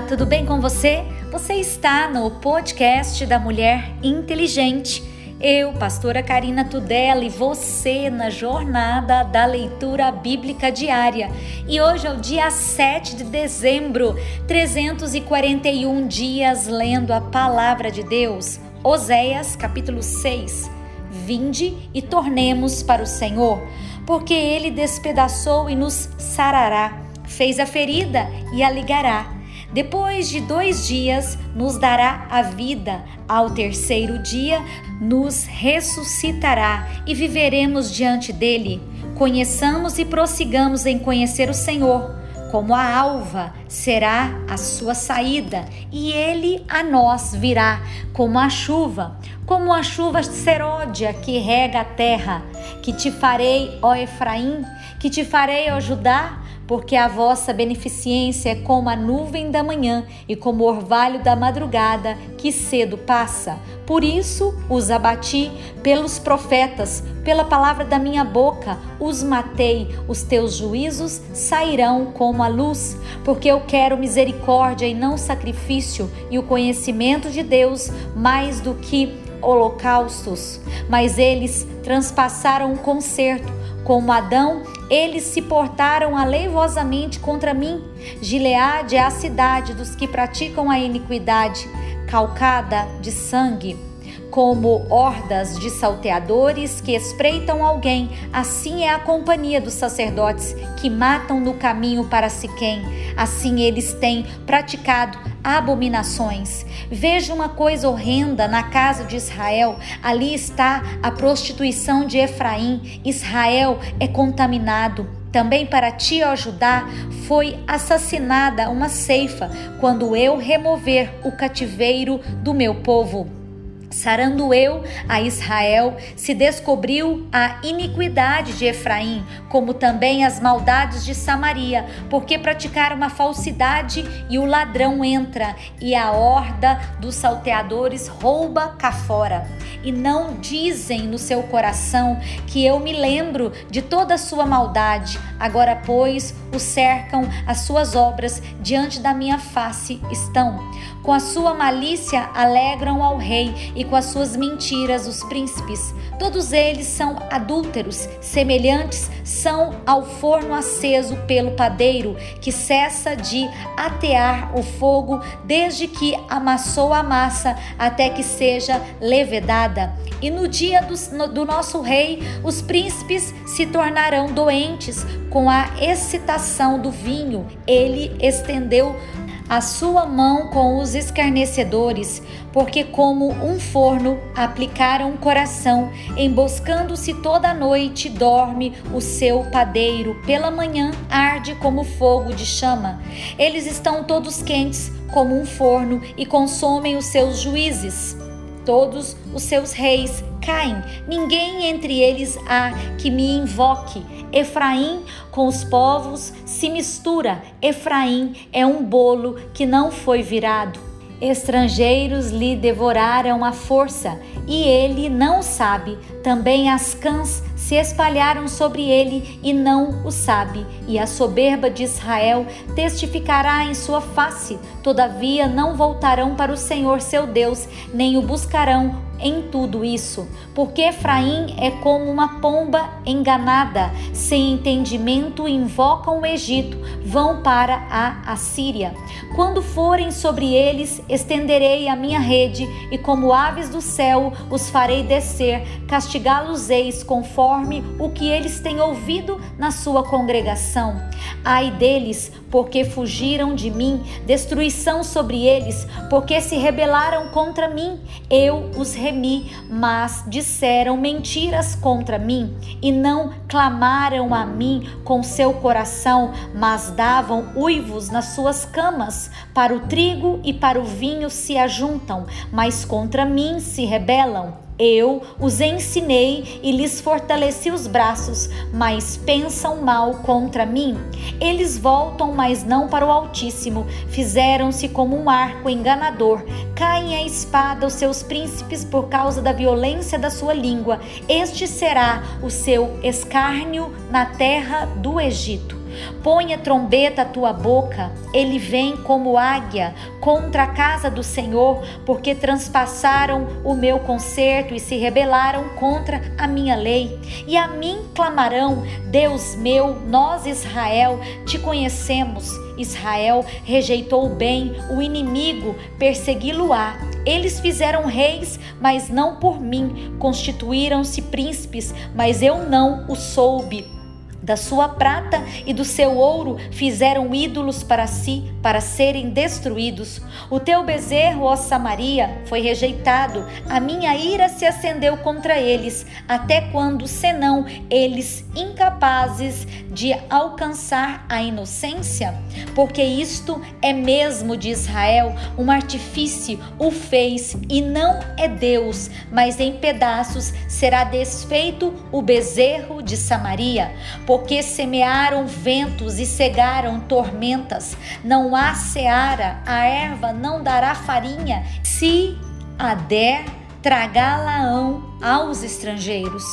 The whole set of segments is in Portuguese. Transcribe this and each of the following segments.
Olá, tudo bem com você? Você está no podcast da Mulher Inteligente. Eu, pastora Karina Tudela, e você na jornada da leitura bíblica diária. E hoje é o dia 7 de dezembro, 341 dias lendo a palavra de Deus. Oséias, capítulo 6. Vinde e tornemos para o Senhor, porque ele despedaçou e nos sarará, fez a ferida e a ligará depois de dois dias, nos dará a vida. Ao terceiro dia, nos ressuscitará e viveremos diante dele. Conheçamos e prossigamos em conhecer o Senhor. Como a alva será a sua saída, e ele a nós virá, como a chuva, como a chuva seródia que rega a terra. Que te farei, ó Efraim, que te farei, ó Judá, porque a vossa beneficência é como a nuvem da manhã e como o orvalho da madrugada que cedo passa. Por isso os abati pelos profetas, pela palavra da minha boca os matei. Os teus juízos sairão como a luz, porque eu quero misericórdia e não sacrifício, e o conhecimento de Deus mais do que holocaustos. Mas eles transpassaram o concerto como Adão, eles se portaram aleivosamente contra mim. Gileade é a cidade dos que praticam a iniquidade, calcada de sangue como hordas de salteadores que espreitam alguém, assim é a companhia dos sacerdotes que matam no caminho para Siquém. Assim eles têm praticado abominações. Veja uma coisa horrenda na casa de Israel. Ali está a prostituição de Efraim. Israel é contaminado. Também para ti, ó Judá, foi assassinada uma ceifa quando eu remover o cativeiro do meu povo. Sarando eu a Israel, se descobriu a iniquidade de Efraim, como também as maldades de Samaria, porque praticaram uma falsidade e o ladrão entra, e a horda dos salteadores rouba cá fora. E não dizem no seu coração que eu me lembro de toda a sua maldade. Agora, pois, o cercam, as suas obras diante da minha face estão. Com a sua malícia alegram ao rei e com as suas mentiras os príncipes. Todos eles são adúlteros, semelhantes são ao forno aceso pelo padeiro, que cessa de atear o fogo desde que amassou a massa até que seja levedada. E no dia do, do nosso rei, os príncipes se tornarão doentes com a excitação do vinho. Ele estendeu a sua mão com os escarnecedores, porque como um forno aplicaram o coração, emboscando-se toda a noite, dorme o seu padeiro, pela manhã arde como fogo de chama. Eles estão todos quentes como um forno e consomem os seus juízes. Todos os seus reis caem, ninguém entre eles há que me invoque. Efraim com os povos se mistura. Efraim é um bolo que não foi virado. Estrangeiros lhe devoraram a força e ele não sabe. Também as cãs se espalharam sobre ele e não o sabe. E a soberba de Israel testificará em sua face. Todavia não voltarão para o Senhor seu Deus, nem o buscarão em tudo isso, porque Efraim é como uma pomba enganada, sem entendimento invocam o Egito, vão para a Assíria. Quando forem sobre eles, estenderei a minha rede, e como aves do céu os farei descer, castigá-los-eis conforme o que eles têm ouvido na sua congregação. Ai deles, porque fugiram de mim, destruição sobre eles, porque se rebelaram contra mim, eu os remi, mas disseram mentiras contra mim e não clamaram a mim com seu coração, mas davam uivos nas suas camas, para o trigo e para o vinho se ajuntam, mas contra mim se rebelam. Eu os ensinei e lhes fortaleci os braços, mas pensam mal contra mim. Eles voltam, mas não para o Altíssimo. Fizeram-se como um arco enganador. Caem a espada os seus príncipes por causa da violência da sua língua. Este será o seu escárnio na terra do Egito. Põe a trombeta à tua boca. Ele vem como águia contra a casa do Senhor, porque transpassaram o meu concerto e se rebelaram contra a minha lei. E a mim clamarão: Deus meu, nós Israel, te conhecemos. Israel rejeitou o bem, o inimigo persegui-lo-á. Eles fizeram reis, mas não por mim, constituíram-se príncipes, mas eu não o soube. Da sua prata e do seu ouro fizeram ídolos para si, para serem destruídos. O teu bezerro, ó Samaria, foi rejeitado. A minha ira se acendeu contra eles. Até quando, senão eles incapazes de alcançar a inocência? Porque isto é mesmo de Israel, um artifício o fez e não é Deus, mas em pedaços será desfeito o bezerro de Samaria porque semearam ventos e cegaram tormentas. Não há seara, a erva não dará farinha, se a der, tragá-la-ão aos estrangeiros.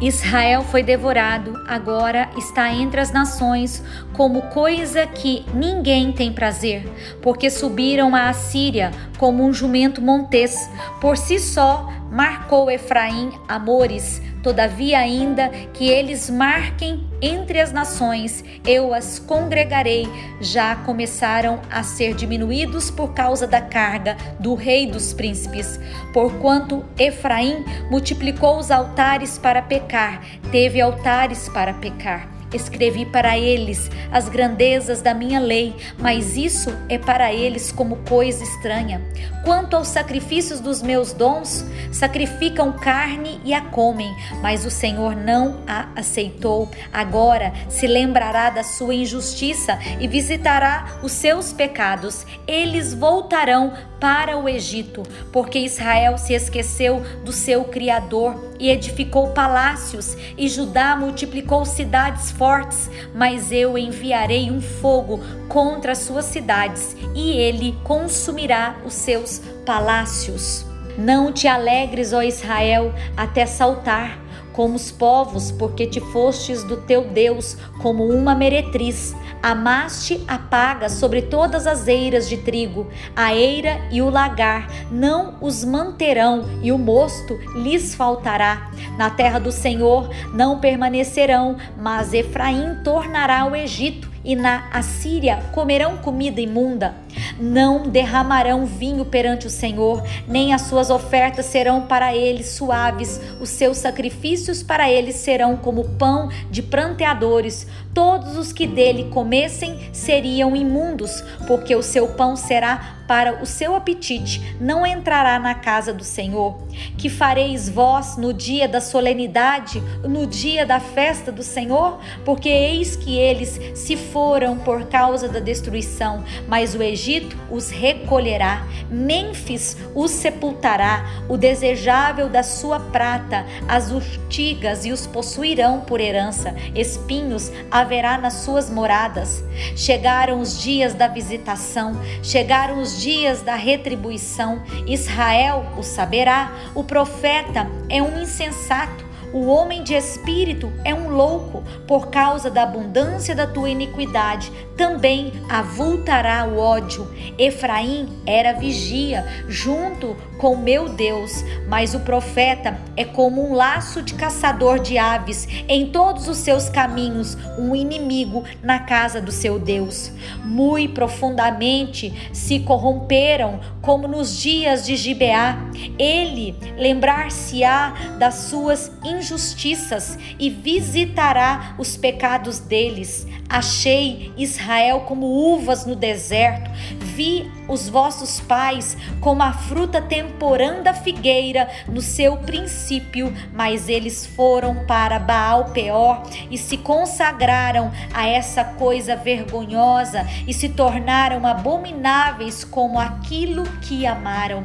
Israel foi devorado, agora está entre as nações como coisa que ninguém tem prazer, porque subiram a Assíria como um jumento montês. Por si só marcou Efraim amores, todavia ainda que eles marquem entre as nações, eu as congregarei. Já começaram a ser diminuídos por causa da carga do rei dos príncipes. Porquanto Efraim multiplicou os altares para pecar, teve altares para pecar. Escrevi para eles as grandezas da minha lei, mas isso é para eles como coisa estranha. Quanto aos sacrifícios dos meus dons, sacrificam carne e a comem, mas o Senhor não a aceitou. Agora se lembrará da sua injustiça e visitará os seus pecados. Eles voltarão para o Egito, porque Israel se esqueceu do seu Criador e edificou palácios, e Judá multiplicou cidades fortes, mas eu enviarei um fogo contra as suas cidades, e ele consumirá os seus palácios. Não te alegres, ó Israel, até saltar como os povos, porque te fostes do teu Deus como uma meretriz. Amaste a paga sobre todas as eiras de trigo, a eira e o lagar não os manterão, e o mosto lhes faltará. Na terra do Senhor não permanecerão, mas Efraim tornará o Egito e na Assíria comerão comida imunda. Não derramarão vinho perante o Senhor, nem as suas ofertas serão para ele suaves, os seus sacrifícios para ele serão como pão de pranteadores. Todos os que dele comessem seriam imundos, porque o seu pão será para o seu apetite, não entrará na casa do Senhor. Que fareis vós no dia da solenidade, no dia da festa do Senhor? Porque eis que eles se foram por causa da destruição, mas o Egito os recolherá, Mênfis os sepultará, o desejável da sua prata, as urtigas e os possuirão por herança, espinhos haverá nas suas moradas. Chegaram os dias da visitação, chegaram os dias da retribuição. Israel o saberá. O profeta é um insensato o homem de espírito é um louco, por causa da abundância da tua iniquidade, também avultará o ódio. Efraim era vigia, junto com meu Deus, mas o profeta é como um laço de caçador de aves, em todos os seus caminhos, um inimigo na casa do seu Deus. Muito profundamente se corromperam, como nos dias de Gibeá. Ele lembrar-se-á das suas injustiças e visitará os pecados deles. Achei Israel como uvas no deserto, vi os vossos pais como a fruta temporã da figueira no seu princípio, mas eles foram para Baal Peor e se consagraram a essa coisa vergonhosa e se tornaram abomináveis como aquilo que amaram.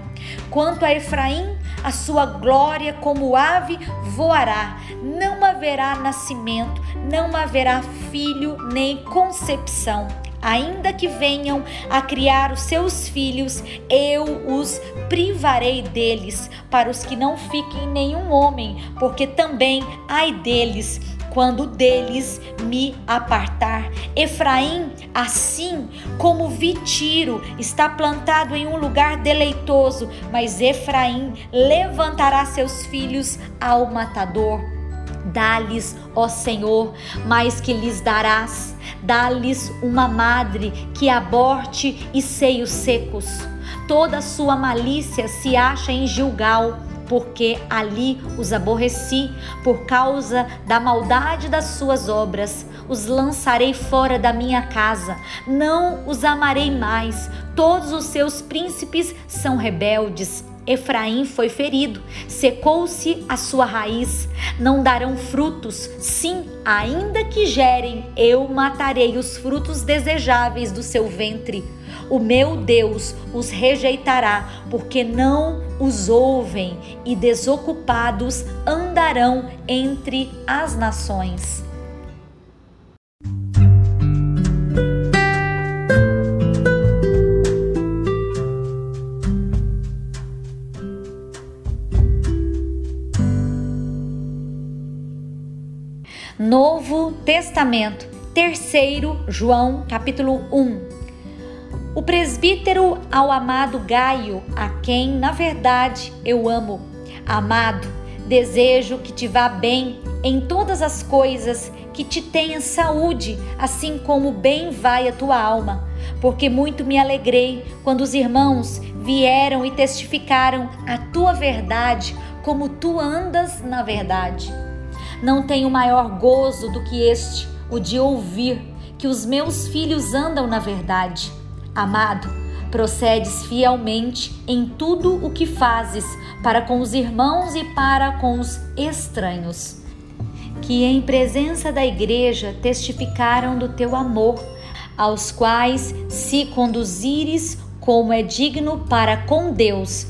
Quanto a Efraim, a sua glória como ave voará, não haverá nascimento, não haverá filho nem concepção. Ainda que venham a criar os seus filhos, eu os privarei deles, para os que não fiquem nenhum homem, porque também ai deles quando deles me apartar. Efraim, assim como vi Tiro, está plantado em um lugar deleitoso, mas Efraim levantará seus filhos ao matador. Dá-lhes, ó Senhor, mais que lhes darás. Dá-lhes uma madre que aborte e seios secos. Toda sua malícia se acha em Gilgal porque ali os aborreci por causa da maldade das suas obras. Os lançarei fora da minha casa, não os amarei mais. Todos os seus príncipes são rebeldes. Efraim foi ferido, secou-se a sua raiz, não darão frutos. Sim, ainda que gerem, eu matarei os frutos desejáveis do seu ventre. O meu Deus os rejeitará, porque não os ouvem, e desocupados andarão entre as nações. Novo Testamento, terceiro João, capítulo 1. O presbítero ao amado Gaio, a quem, na verdade, eu amo. Amado, desejo que te vá bem em todas as coisas, que te tenha saúde, assim como bem vai a tua alma. Porque muito me alegrei quando os irmãos vieram e testificaram a tua verdade, como tu andas na verdade. Não tenho maior gozo do que este, o de ouvir que os meus filhos andam na verdade. Amado, procedes fielmente em tudo o que fazes para com os irmãos e para com os estranhos, que em presença da igreja testificaram do teu amor, aos quais se conduzires como é digno para com Deus,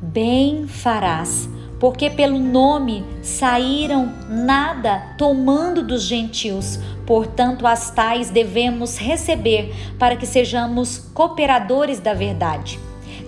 bem farás porque pelo nome saíram nada tomando dos gentios. Portanto, as tais devemos receber para que sejamos cooperadores da verdade.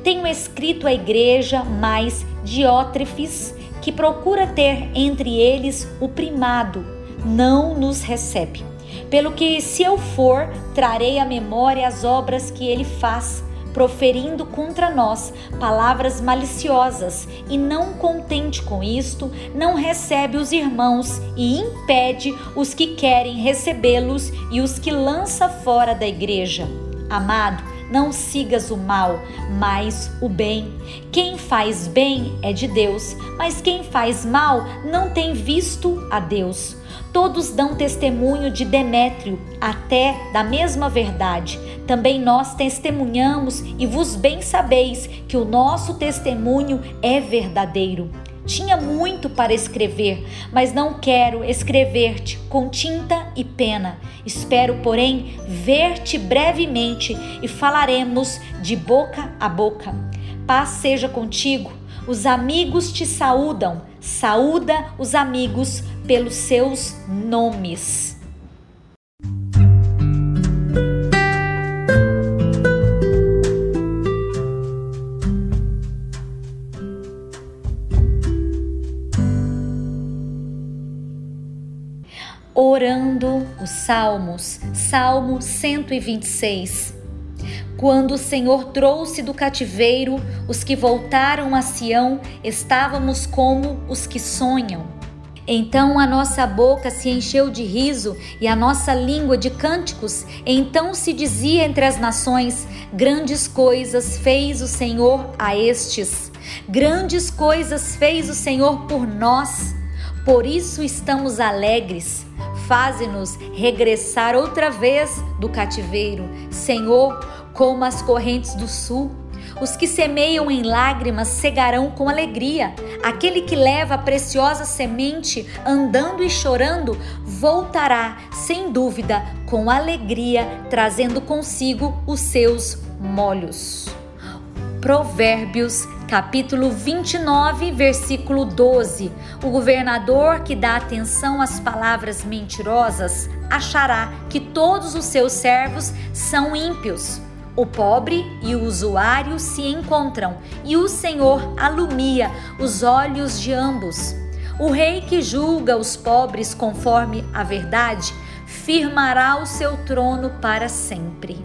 Tenho escrito à igreja mais Diótrefes, que procura ter entre eles o primado, não nos recebe. Pelo que, se eu for, trarei à memória as obras que ele faz proferindo contra nós palavras maliciosas, e não contente com isto, não recebe os irmãos e impede os que querem recebê-los e os que lança fora da igreja. Amado, não sigas o mal, mas o bem. Quem faz bem é de Deus, mas quem faz mal não tem visto a Deus. Todos dão testemunho de Demétrio, até da mesma verdade. Também nós testemunhamos e vos bem sabeis que o nosso testemunho é verdadeiro. Tinha muito para escrever, mas não quero escrever-te com tinta e pena. Espero, porém, ver-te brevemente e falaremos de boca a boca. Paz seja contigo. Os amigos te saúdam. Saúda os amigos pelos seus nomes. Orando os Salmos, Salmo 126. Quando o Senhor trouxe do cativeiro os que voltaram a Sião, estávamos como os que sonham. Então a nossa boca se encheu de riso e a nossa língua de cânticos. Então se dizia entre as nações: Grandes coisas fez o Senhor a estes, grandes coisas fez o Senhor por nós. Por isso estamos alegres. Faze-nos regressar outra vez do cativeiro, Senhor, como as correntes do sul. Os que semeiam em lágrimas cegarão com alegria. Aquele que leva a preciosa semente andando e chorando voltará, sem dúvida, com alegria, trazendo consigo os seus molhos. Provérbios capítulo 29, versículo 12. O governador que dá atenção às palavras mentirosas achará que todos os seus servos são ímpios. O pobre e o usuário se encontram e o Senhor alumia os olhos de ambos. O rei que julga os pobres conforme a verdade firmará o seu trono para sempre.